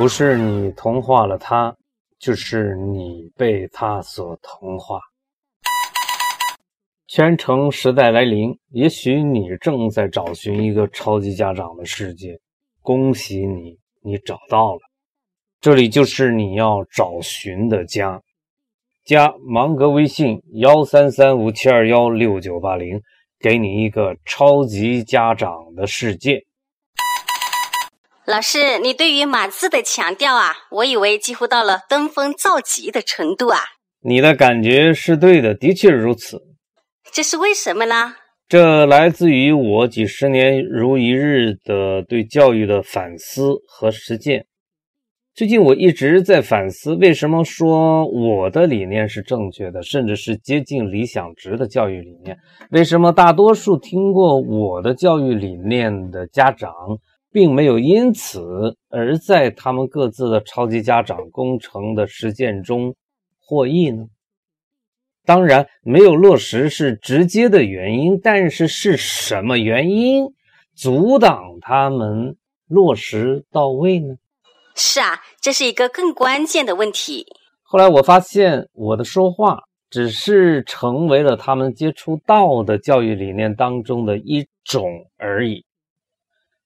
不是你同化了他，就是你被他所同化。全程时代来临，也许你正在找寻一个超级家长的世界。恭喜你，你找到了，这里就是你要找寻的家。加芒格微信幺三三五七二幺六九八零，给你一个超级家长的世界。老师，你对于码字的强调啊，我以为几乎到了登峰造极的程度啊。你的感觉是对的，的确如此。这是为什么呢？这来自于我几十年如一日的对教育的反思和实践。最近我一直在反思，为什么说我的理念是正确的，甚至是接近理想值的教育理念？为什么大多数听过我的教育理念的家长，并没有因此而在他们各自的超级家长工程的实践中获益呢？当然，没有落实是直接的原因，但是是什么原因阻挡他们落实到位呢？是啊，这是一个更关键的问题。后来我发现，我的说话只是成为了他们接触到的教育理念当中的一种而已。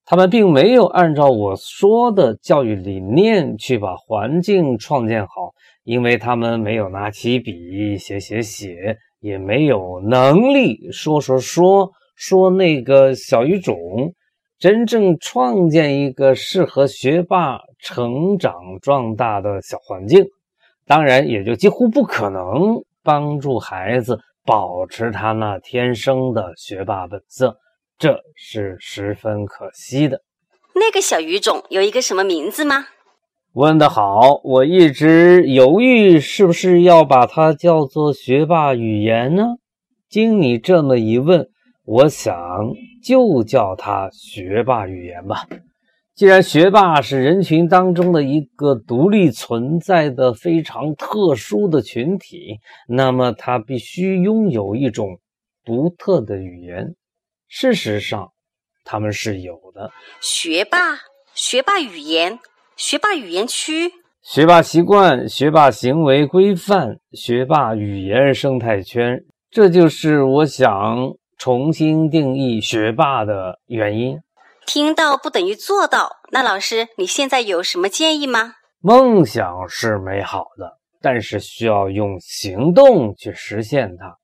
他们并没有按照我说的教育理念去把环境创建好。因为他们没有拿起笔写写写，也没有能力说说说说那个小语种，真正创建一个适合学霸成长壮大的小环境，当然也就几乎不可能帮助孩子保持他那天生的学霸本色，这是十分可惜的。那个小语种有一个什么名字吗？问得好，我一直犹豫是不是要把它叫做学霸语言呢？经你这么一问，我想就叫它学霸语言吧。既然学霸是人群当中的一个独立存在的非常特殊的群体，那么他必须拥有一种独特的语言。事实上，他们是有的。学霸，学霸语言。学霸语言区、学霸习惯、学霸行为规范、学霸语言生态圈，这就是我想重新定义学霸的原因。听到不等于做到，那老师你现在有什么建议吗？梦想是美好的，但是需要用行动去实现它。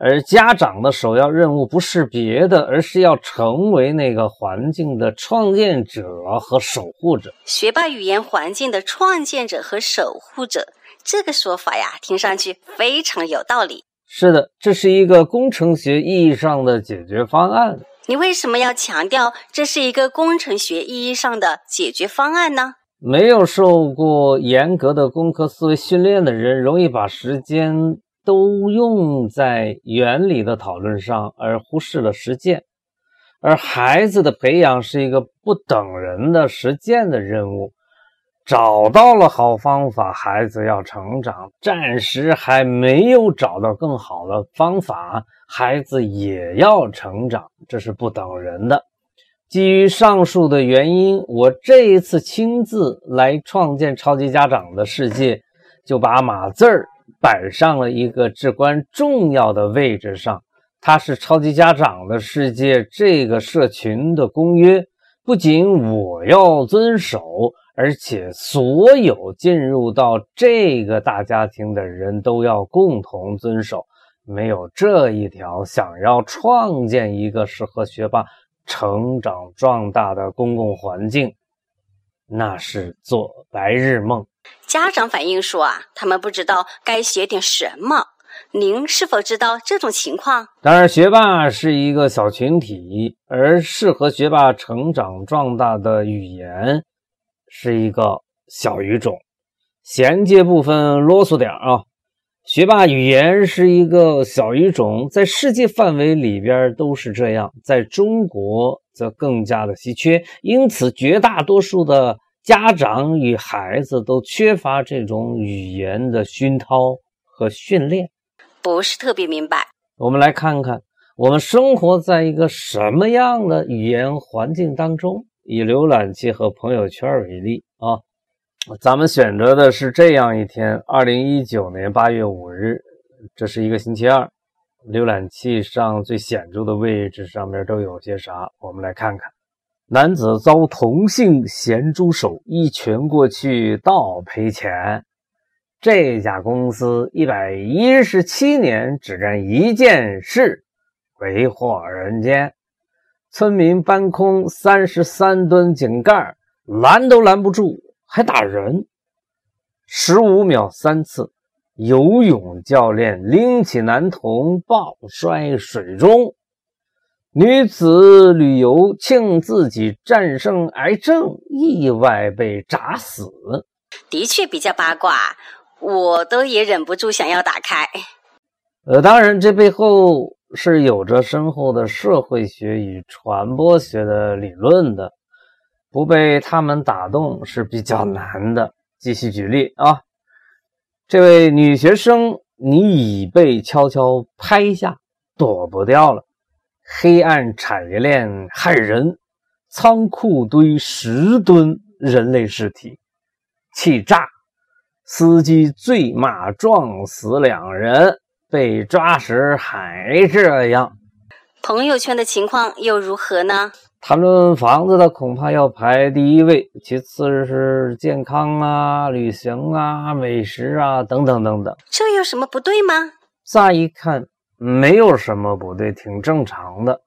而家长的首要任务不是别的，而是要成为那个环境的创建者和守护者。学霸语言环境的创建者和守护者，这个说法呀，听上去非常有道理。是的，这是一个工程学意义上的解决方案。你为什么要强调这是一个工程学意义上的解决方案呢？没有受过严格的工科思维训练的人，容易把时间。都用在原理的讨论上，而忽视了实践。而孩子的培养是一个不等人的实践的任务。找到了好方法，孩子要成长；暂时还没有找到更好的方法，孩子也要成长。这是不等人的。基于上述的原因，我这一次亲自来创建超级家长的世界，就把码字儿。摆上了一个至关重要的位置上，它是超级家长的世界这个社群的公约，不仅我要遵守，而且所有进入到这个大家庭的人都要共同遵守。没有这一条，想要创建一个适合学霸成长壮大的公共环境，那是做白日梦。家长反映说啊，他们不知道该写点什么。您是否知道这种情况？当然，学霸是一个小群体，而适合学霸成长壮大的语言是一个小语种。衔接部分啰嗦点啊，学霸语言是一个小语种，在世界范围里边都是这样，在中国则更加的稀缺。因此，绝大多数的。家长与孩子都缺乏这种语言的熏陶和训练，不是特别明白。我们来看看，我们生活在一个什么样的语言环境当中？以浏览器和朋友圈为例啊，咱们选择的是这样一天：二零一九年八月五日，这是一个星期二。浏览器上最显著的位置上面都有些啥？我们来看看。男子遭同性咸猪手一拳过去，倒赔钱。这家公司一百一十七年只干一件事，为祸人间。村民搬空三十三吨井盖，拦都拦不住，还打人。十五秒三次。游泳教练拎起男童抱摔水中，女子旅游庆自己战胜癌症，意外被炸死。的确比较八卦，我都也忍不住想要打开。呃，当然，这背后是有着深厚的社会学与传播学的理论的，不被他们打动是比较难的。继续举例啊。这位女学生，你已被悄悄拍下，躲不掉了。黑暗产业链害人，仓库堆十吨人类尸体，气炸，司机醉骂撞死两人，被抓时还这样。朋友圈的情况又如何呢？谈论房子的恐怕要排第一位，其次是健康啊、旅行啊、美食啊等等等等。这有什么不对吗？乍一看没有什么不对，挺正常的。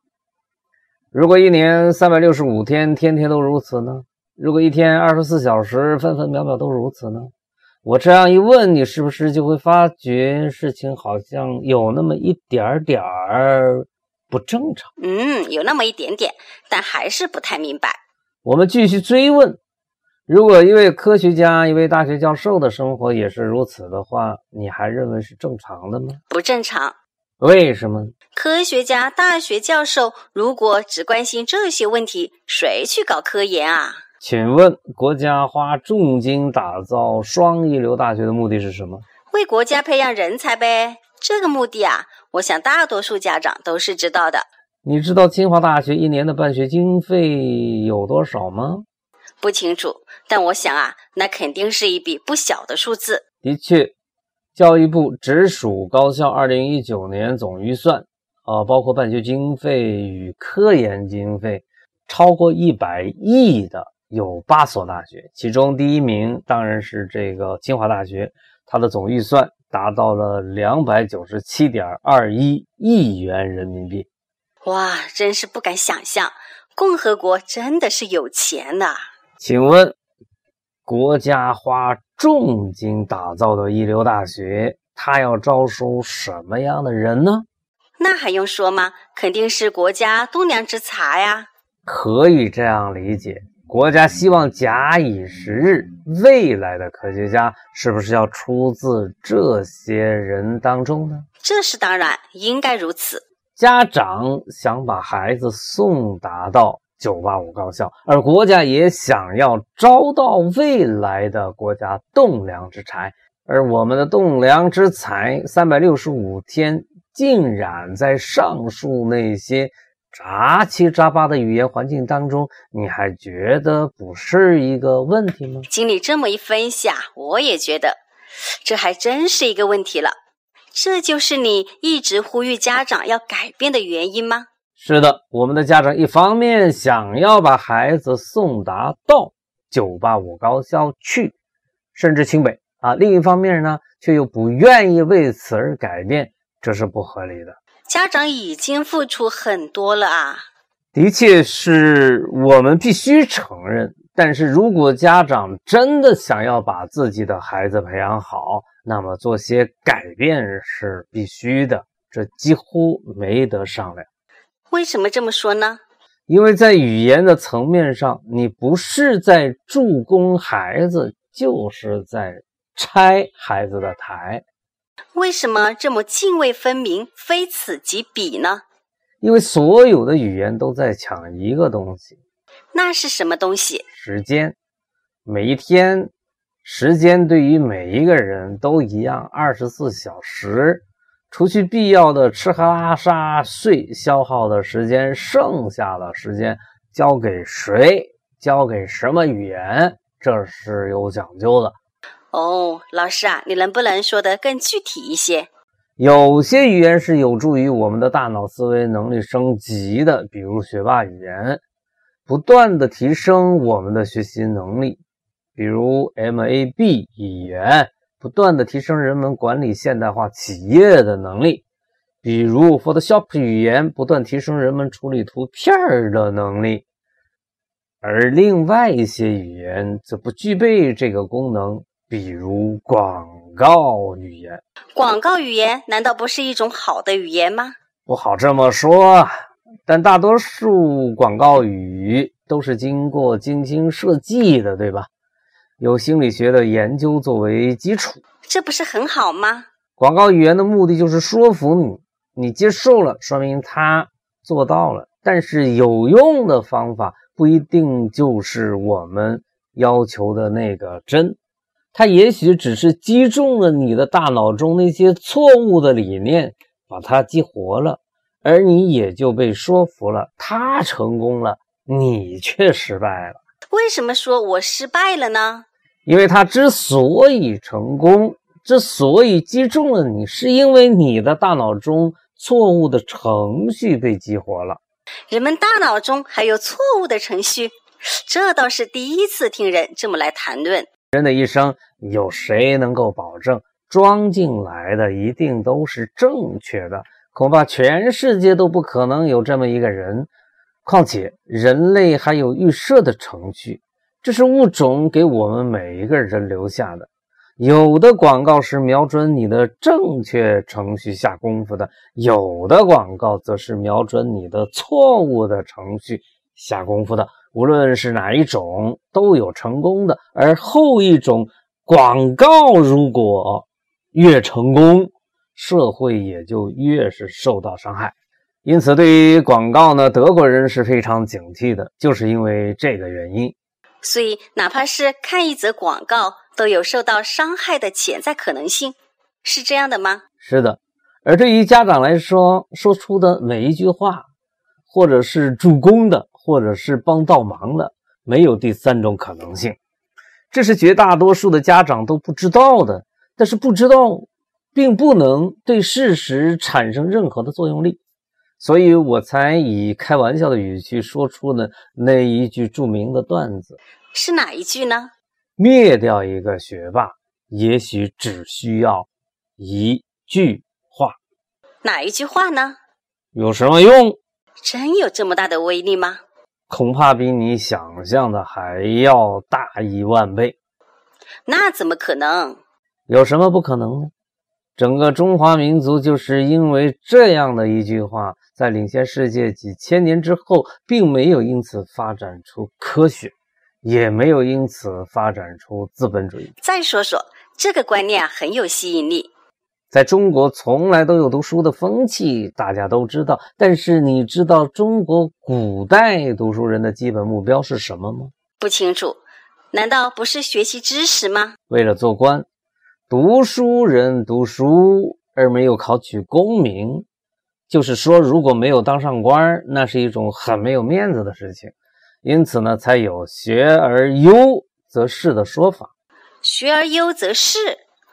如果一年三百六十五天，天天都如此呢？如果一天二十四小时，分分秒秒都如此呢？我这样一问，你是不是就会发觉事情好像有那么一点点儿？不正常，嗯，有那么一点点，但还是不太明白。我们继续追问：如果一位科学家、一位大学教授的生活也是如此的话，你还认为是正常的吗？不正常。为什么？科学家、大学教授如果只关心这些问题，谁去搞科研啊？请问，国家花重金打造双一流大学的目的是什么？为国家培养人才呗。这个目的啊，我想大多数家长都是知道的。你知道清华大学一年的办学经费有多少吗？不清楚，但我想啊，那肯定是一笔不小的数字。的确，教育部直属高校二零一九年总预算啊，包括办学经费与科研经费，超过一百亿的有八所大学，其中第一名当然是这个清华大学，它的总预算。达到了两百九十七点二一亿元人民币，哇，真是不敢想象，共和国真的是有钱呐！请问，国家花重金打造的一流大学，它要招收什么样的人呢？那还用说吗？肯定是国家栋梁之才呀！可以这样理解。国家希望假以时日，未来的科学家是不是要出自这些人当中呢？这是当然，应该如此。家长想把孩子送达到985高校，而国家也想要招到未来的国家栋梁之才，而我们的栋梁之才，三百六十五天浸染在上述那些。杂七杂八的语言环境当中，你还觉得不是一个问题吗？经你这么一分析啊，我也觉得这还真是一个问题了。这就是你一直呼吁家长要改变的原因吗？是的，我们的家长一方面想要把孩子送达到985高校去，甚至清北啊，另一方面呢，却又不愿意为此而改变，这是不合理的。家长已经付出很多了啊，的确是我们必须承认。但是如果家长真的想要把自己的孩子培养好，那么做些改变是必须的，这几乎没得商量。为什么这么说呢？因为在语言的层面上，你不是在助攻孩子，就是在拆孩子的台。为什么这么泾渭分明、非此即彼呢？因为所有的语言都在抢一个东西，那是什么东西？时间。每一天，时间对于每一个人都一样，二十四小时，除去必要的吃喝拉撒睡消耗的时间，剩下的时间交给谁？交给什么语言？这是有讲究的。哦，老师啊，你能不能说得更具体一些？有些语言是有助于我们的大脑思维能力升级的，比如学霸语言，不断的提升我们的学习能力；比如 MAB 语言，不断的提升人们管理现代化企业的能力；比如 Photoshop 语言，不断提升人们处理图片的能力。而另外一些语言则不具备这个功能，比如广告语言。广告语言难道不是一种好的语言吗？不好这么说，但大多数广告语都是经过精心设计的，对吧？有心理学的研究作为基础，这不是很好吗？广告语言的目的就是说服你，你接受了，说明他做到了。但是有用的方法。不一定就是我们要求的那个真，它也许只是击中了你的大脑中那些错误的理念，把它激活了，而你也就被说服了。他成功了，你却失败了。为什么说我失败了呢？因为他之所以成功，之所以击中了你，是因为你的大脑中错误的程序被激活了。人们大脑中还有错误的程序，这倒是第一次听人这么来谈论。人的一生，有谁能够保证装进来的一定都是正确的？恐怕全世界都不可能有这么一个人。况且，人类还有预设的程序，这是物种给我们每一个人留下的。有的广告是瞄准你的正确程序下功夫的，有的广告则是瞄准你的错误的程序下功夫的。无论是哪一种，都有成功的。而后一种广告如果越成功，社会也就越是受到伤害。因此，对于广告呢，德国人是非常警惕的，就是因为这个原因。所以，哪怕是看一则广告。都有受到伤害的潜在可能性，是这样的吗？是的。而对于家长来说，说出的每一句话，或者是助攻的，或者是帮倒忙的，没有第三种可能性。这是绝大多数的家长都不知道的。但是不知道，并不能对事实产生任何的作用力。所以我才以开玩笑的语气说出了那一句著名的段子。是哪一句呢？灭掉一个学霸，也许只需要一句话。哪一句话呢？有什么用？真有这么大的威力吗？恐怕比你想象的还要大一万倍。那怎么可能？有什么不可能呢？整个中华民族就是因为这样的一句话，在领先世界几千年之后，并没有因此发展出科学。也没有因此发展出资本主义。再说说这个观念啊，很有吸引力。在中国，从来都有读书的风气，大家都知道。但是，你知道中国古代读书人的基本目标是什么吗？不清楚。难道不是学习知识吗？为了做官，读书人读书而没有考取功名，就是说，如果没有当上官，那是一种很没有面子的事情。因此呢，才有“学而优则仕”的说法。学而优则仕，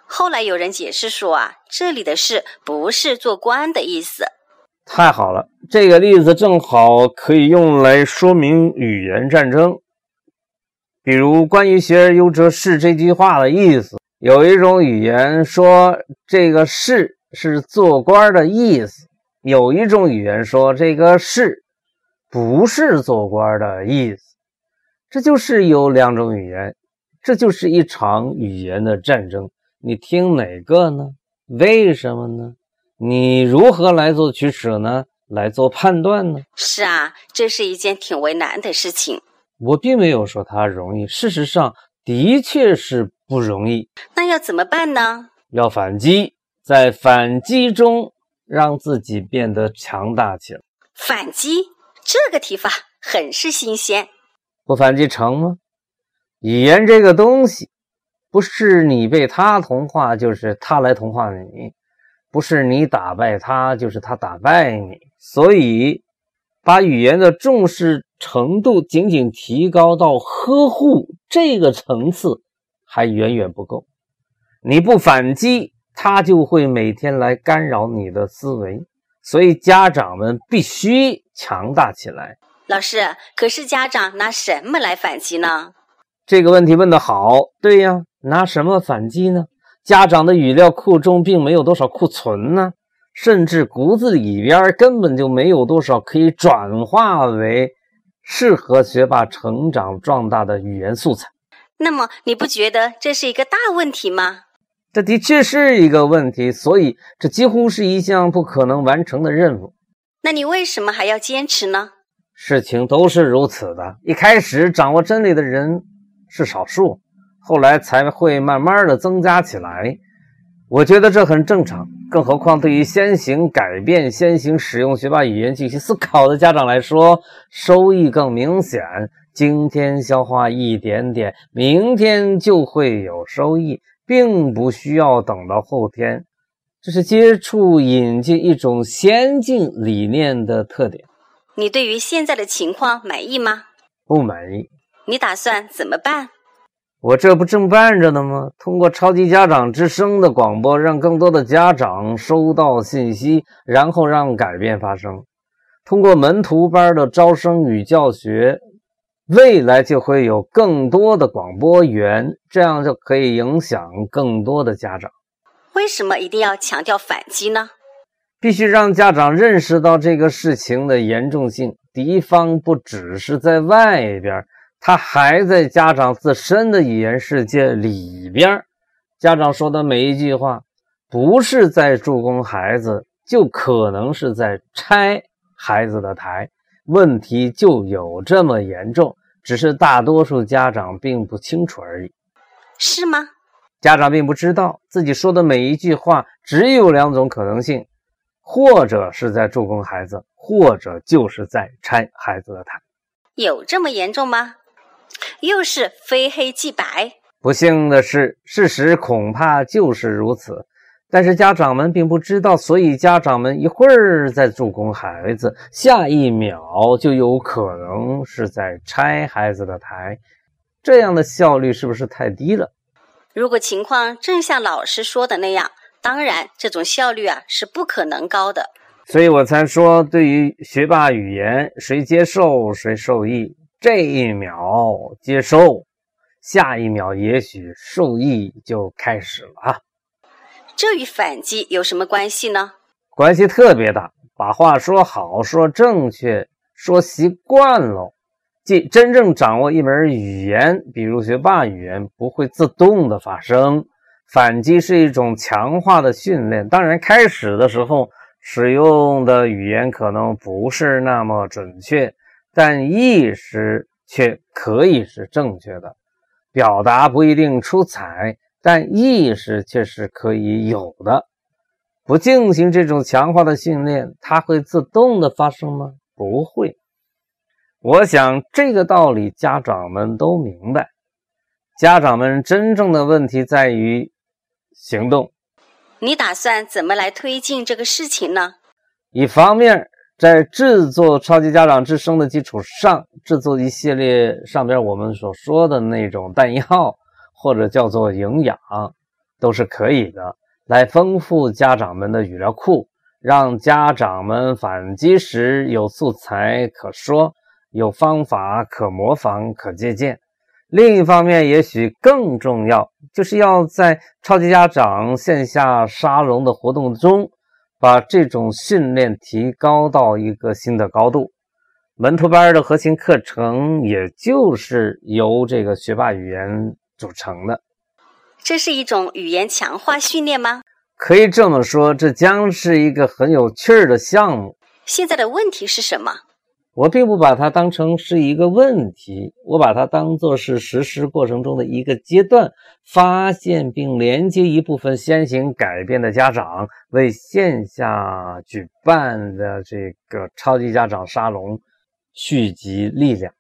后来有人解释说啊，这里的“仕”不是做官的意思。太好了，这个例子正好可以用来说明语言战争。比如，关于“学而优则仕”这句话的意思，有一种语言说这个“仕”是做官的意思；有一种语言说这个“是”。不是做官的意思，这就是有两种语言，这就是一场语言的战争。你听哪个呢？为什么呢？你如何来做取舍呢？来做判断呢？是啊，这是一件挺为难的事情。我并没有说它容易，事实上的确是不容易。那要怎么办呢？要反击，在反击中让自己变得强大起来。反击。这个提法很是新鲜，不反击成吗？语言这个东西，不是你被他同化，就是他来同化你；不是你打败他，就是他打败你。所以，把语言的重视程度仅仅提高到呵护这个层次还远远不够。你不反击，他就会每天来干扰你的思维。所以家长们必须强大起来。老师，可是家长拿什么来反击呢？这个问题问得好。对呀，拿什么反击呢？家长的语料库中并没有多少库存呢，甚至骨子里边根本就没有多少可以转化为适合学霸成长壮大的语言素材。那么，你不觉得这是一个大问题吗？这的确是一个问题，所以这几乎是一项不可能完成的任务。那你为什么还要坚持呢？事情都是如此的，一开始掌握真理的人是少数。后来才会慢慢的增加起来，我觉得这很正常。更何况对于先行改变、先行使用学霸语言进行思考的家长来说，收益更明显。今天消化一点点，明天就会有收益，并不需要等到后天。这是接触引进一种先进理念的特点。你对于现在的情况满意吗？不满意。你打算怎么办？我这不正办着呢吗？通过超级家长之声的广播，让更多的家长收到信息，然后让改变发生。通过门徒班的招生与教学，未来就会有更多的广播员，这样就可以影响更多的家长。为什么一定要强调反击呢？必须让家长认识到这个事情的严重性。敌方不只是在外边。他还在家长自身的语言世界里边，家长说的每一句话，不是在助攻孩子，就可能是在拆孩子的台。问题就有这么严重，只是大多数家长并不清楚而已。是吗？家长并不知道自己说的每一句话，只有两种可能性：或者是在助攻孩子，或者就是在拆孩子的台。有这么严重吗？又是非黑即白。不幸的是，事实恐怕就是如此。但是家长们并不知道，所以家长们一会儿在助攻孩子，下一秒就有可能是在拆孩子的台。这样的效率是不是太低了？如果情况正像老师说的那样，当然这种效率啊是不可能高的。所以我才说，对于学霸语言，谁接受谁受益。这一秒接收，下一秒也许受益就开始了啊！这与反击有什么关系呢？关系特别大。把话说好，说正确，说习惯了，即真正掌握一门语言，比如学霸语言，不会自动的发生。反击是一种强化的训练。当然，开始的时候使用的语言可能不是那么准确。但意识却可以是正确的，表达不一定出彩，但意识却是可以有的。不进行这种强化的训练，它会自动的发生吗？不会。我想这个道理家长们都明白。家长们真正的问题在于行动。你打算怎么来推进这个事情呢？一方面。在制作超级家长之声的基础上，制作一系列上边我们所说的那种弹药，或者叫做营养，都是可以的，来丰富家长们的语料库，让家长们反击时有素材可说，有方法可模仿、可借鉴。另一方面，也许更重要，就是要在超级家长线下沙龙的活动中。把这种训练提高到一个新的高度，门徒班的核心课程也就是由这个学霸语言组成的。这是一种语言强化训练吗？可以这么说，这将是一个很有趣儿的项目。现在的问题是什么？我并不把它当成是一个问题，我把它当做是实施过程中的一个阶段，发现并连接一部分先行改变的家长，为线下举办的这个超级家长沙龙蓄积力量。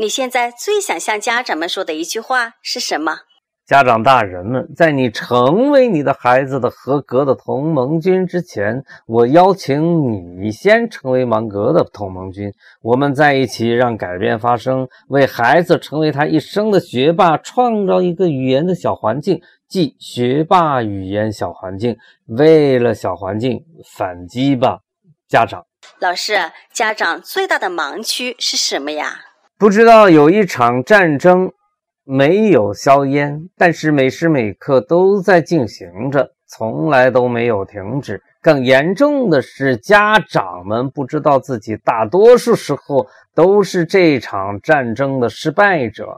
你现在最想向家长们说的一句话是什么？家长大人们，在你成为你的孩子的合格的同盟军之前，我邀请你先成为芒格的同盟军。我们在一起，让改变发生，为孩子成为他一生的学霸创造一个语言的小环境，即学霸语言小环境。为了小环境，反击吧，家长。老师，家长最大的盲区是什么呀？不知道有一场战争。没有硝烟，但是每时每刻都在进行着，从来都没有停止。更严重的是，家长们不知道自己大多数时候都是这场战争的失败者。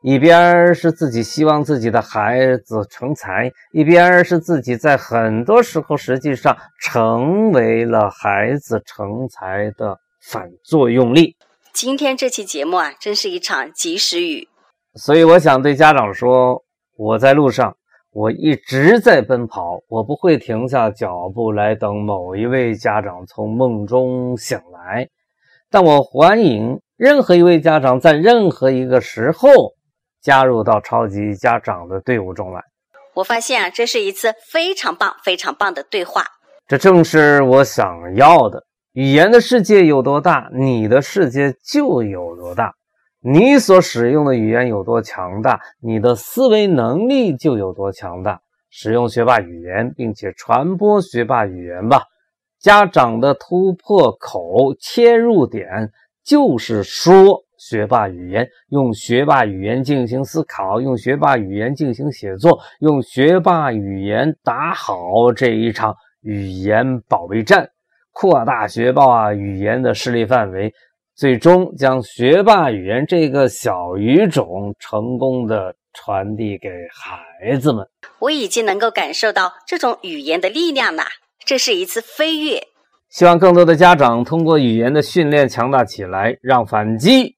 一边是自己希望自己的孩子成才，一边是自己在很多时候实际上成为了孩子成才的反作用力。今天这期节目啊，真是一场及时雨。所以我想对家长说：我在路上，我一直在奔跑，我不会停下脚步来等某一位家长从梦中醒来。但我欢迎任何一位家长在任何一个时候加入到超级家长的队伍中来。我发现啊，这是一次非常棒、非常棒的对话。这正是我想要的。语言的世界有多大，你的世界就有多大。你所使用的语言有多强大，你的思维能力就有多强大。使用学霸语言，并且传播学霸语言吧。家长的突破口、切入点就是说学霸语言，用学霸语言进行思考，用学霸语言进行写作，用学霸语言打好这一场语言保卫战，扩大学霸语言的势力范围。最终将学霸语言这个小语种成功的传递给孩子们。我已经能够感受到这种语言的力量了，这是一次飞跃。希望更多的家长通过语言的训练强大起来，让反击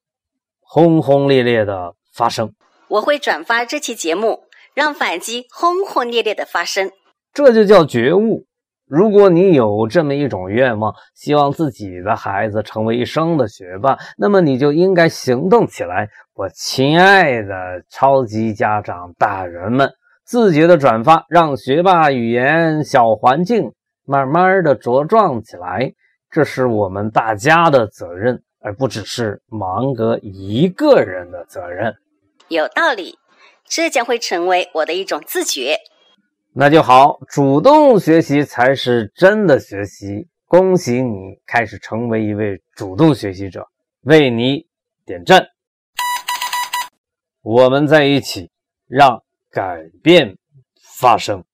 轰轰烈烈的发生。我会转发这期节目，让反击轰轰烈烈的发生。这就叫觉悟。如果你有这么一种愿望，希望自己的孩子成为一生的学霸，那么你就应该行动起来。我亲爱的超级家长大人们，自觉的转发，让学霸语言小环境慢慢的茁壮起来。这是我们大家的责任，而不只是芒格一个人的责任。有道理，这将会成为我的一种自觉。那就好，主动学习才是真的学习。恭喜你开始成为一位主动学习者，为你点赞。我们在一起，让改变发生。